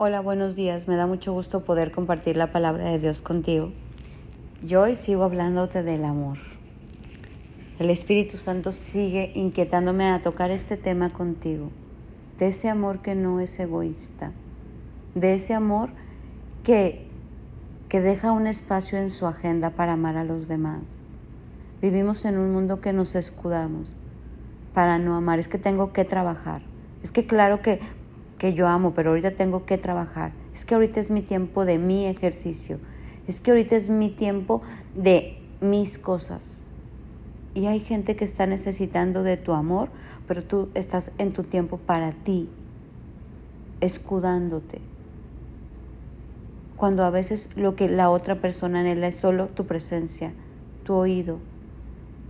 Hola, buenos días. Me da mucho gusto poder compartir la palabra de Dios contigo. Yo hoy sigo hablándote del amor. El Espíritu Santo sigue inquietándome a tocar este tema contigo, de ese amor que no es egoísta, de ese amor que, que deja un espacio en su agenda para amar a los demás. Vivimos en un mundo que nos escudamos para no amar, es que tengo que trabajar. Es que claro que que yo amo, pero ahorita tengo que trabajar. Es que ahorita es mi tiempo de mi ejercicio. Es que ahorita es mi tiempo de mis cosas. Y hay gente que está necesitando de tu amor, pero tú estás en tu tiempo para ti, escudándote. Cuando a veces lo que la otra persona anhela es solo tu presencia, tu oído,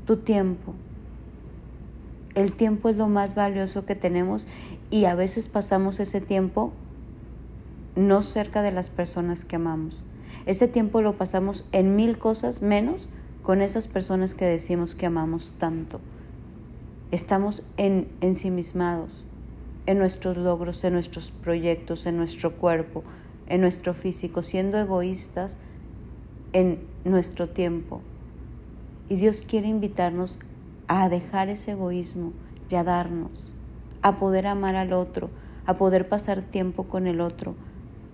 tu tiempo. El tiempo es lo más valioso que tenemos y a veces pasamos ese tiempo no cerca de las personas que amamos. Ese tiempo lo pasamos en mil cosas menos con esas personas que decimos que amamos tanto. Estamos en, ensimismados en nuestros logros, en nuestros proyectos, en nuestro cuerpo, en nuestro físico, siendo egoístas en nuestro tiempo. Y Dios quiere invitarnos a dejar ese egoísmo y a darnos, a poder amar al otro, a poder pasar tiempo con el otro,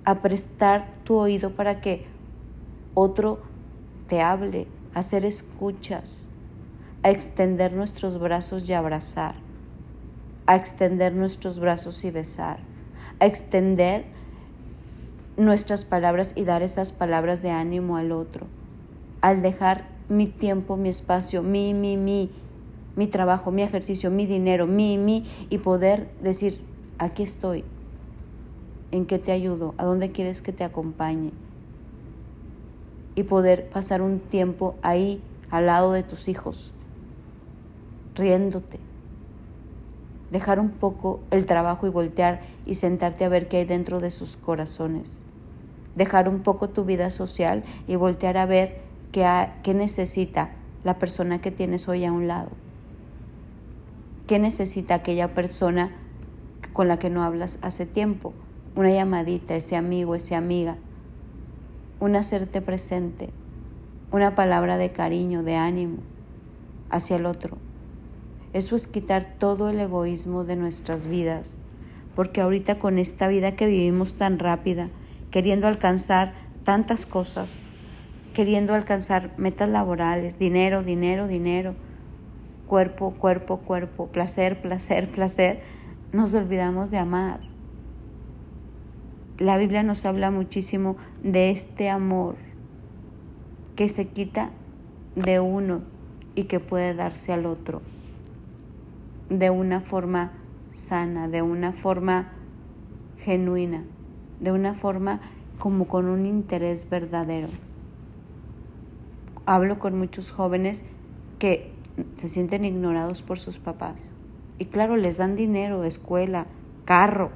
a prestar tu oído para que otro te hable, a hacer escuchas, a extender nuestros brazos y abrazar, a extender nuestros brazos y besar, a extender nuestras palabras y dar esas palabras de ánimo al otro, al dejar mi tiempo, mi espacio, mi, mi, mi, mi trabajo, mi ejercicio, mi dinero, mi, mi, y poder decir, aquí estoy, en qué te ayudo, a dónde quieres que te acompañe. Y poder pasar un tiempo ahí, al lado de tus hijos, riéndote. Dejar un poco el trabajo y voltear y sentarte a ver qué hay dentro de sus corazones. Dejar un poco tu vida social y voltear a ver qué, qué necesita la persona que tienes hoy a un lado. ¿Qué necesita aquella persona con la que no hablas hace tiempo? Una llamadita, ese amigo, esa amiga. Un hacerte presente. Una palabra de cariño, de ánimo hacia el otro. Eso es quitar todo el egoísmo de nuestras vidas. Porque ahorita con esta vida que vivimos tan rápida, queriendo alcanzar tantas cosas, queriendo alcanzar metas laborales, dinero, dinero, dinero, cuerpo, cuerpo, cuerpo, placer, placer, placer, nos olvidamos de amar. La Biblia nos habla muchísimo de este amor que se quita de uno y que puede darse al otro de una forma sana, de una forma genuina, de una forma como con un interés verdadero. Hablo con muchos jóvenes que se sienten ignorados por sus papás. Y claro, les dan dinero, escuela, carro,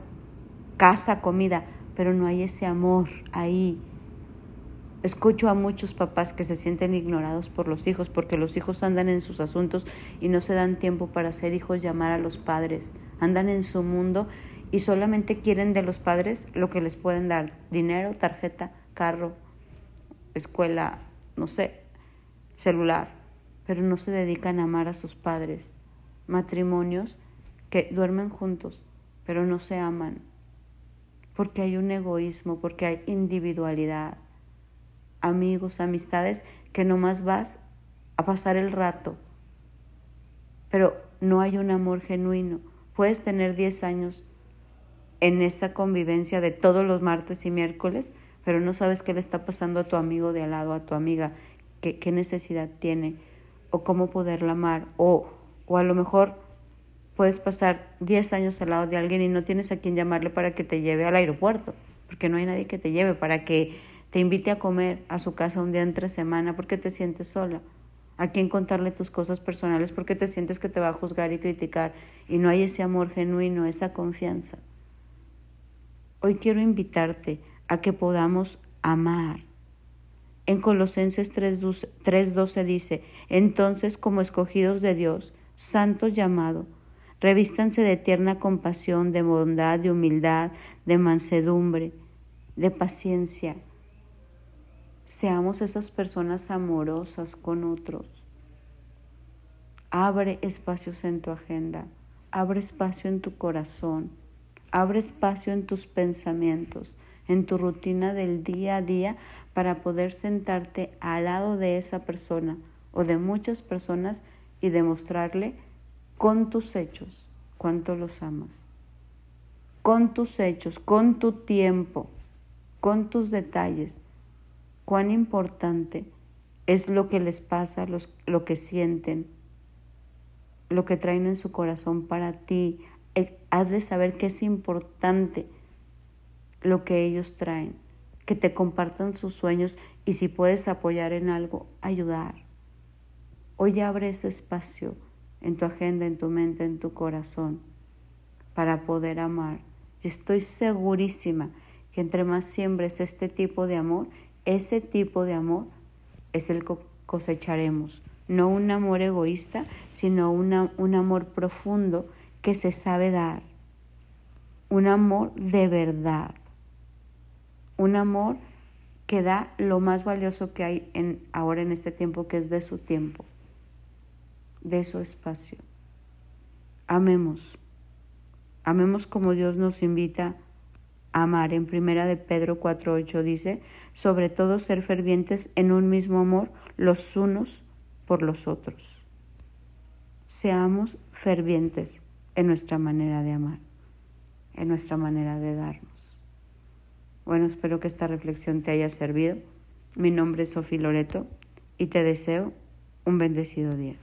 casa, comida, pero no hay ese amor ahí. Escucho a muchos papás que se sienten ignorados por los hijos porque los hijos andan en sus asuntos y no se dan tiempo para ser hijos llamar a los padres. Andan en su mundo y solamente quieren de los padres lo que les pueden dar. Dinero, tarjeta, carro, escuela, no sé, celular pero no se dedican a amar a sus padres. Matrimonios que duermen juntos, pero no se aman, porque hay un egoísmo, porque hay individualidad. Amigos, amistades que nomás vas a pasar el rato, pero no hay un amor genuino. Puedes tener 10 años en esa convivencia de todos los martes y miércoles, pero no sabes qué le está pasando a tu amigo de al lado, a tu amiga, qué, qué necesidad tiene o cómo poderla amar o, o a lo mejor puedes pasar 10 años al lado de alguien y no tienes a quien llamarle para que te lleve al aeropuerto, porque no hay nadie que te lleve, para que te invite a comer a su casa un día entre semana porque te sientes sola, a quien contarle tus cosas personales porque te sientes que te va a juzgar y criticar y no hay ese amor genuino, esa confianza. Hoy quiero invitarte a que podamos amar en Colosenses 3.12 dice, entonces como escogidos de Dios, santos llamados, revístanse de tierna compasión, de bondad, de humildad, de mansedumbre, de paciencia. Seamos esas personas amorosas con otros. Abre espacios en tu agenda, abre espacio en tu corazón, abre espacio en tus pensamientos, en tu rutina del día a día para poder sentarte al lado de esa persona o de muchas personas y demostrarle con tus hechos cuánto los amas. Con tus hechos, con tu tiempo, con tus detalles, cuán importante es lo que les pasa, lo que sienten, lo que traen en su corazón para ti. Eh, has de saber que es importante lo que ellos traen, que te compartan sus sueños y si puedes apoyar en algo, ayudar. Hoy abre ese espacio en tu agenda, en tu mente, en tu corazón para poder amar. Y estoy segurísima que entre más siembres este tipo de amor, ese tipo de amor es el que cosecharemos no un amor egoísta, sino un amor profundo que se sabe dar, un amor de verdad, un amor que da lo más valioso que hay en, ahora en este tiempo, que es de su tiempo, de su espacio. Amemos, amemos como Dios nos invita a amar. En primera de Pedro 4.8 dice, sobre todo ser fervientes en un mismo amor los unos por los otros. Seamos fervientes en nuestra manera de amar, en nuestra manera de darnos. Bueno, espero que esta reflexión te haya servido. Mi nombre es Sofi Loreto y te deseo un bendecido día.